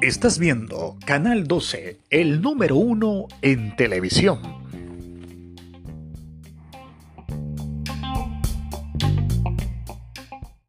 Estás viendo Canal 12, el número uno en televisión.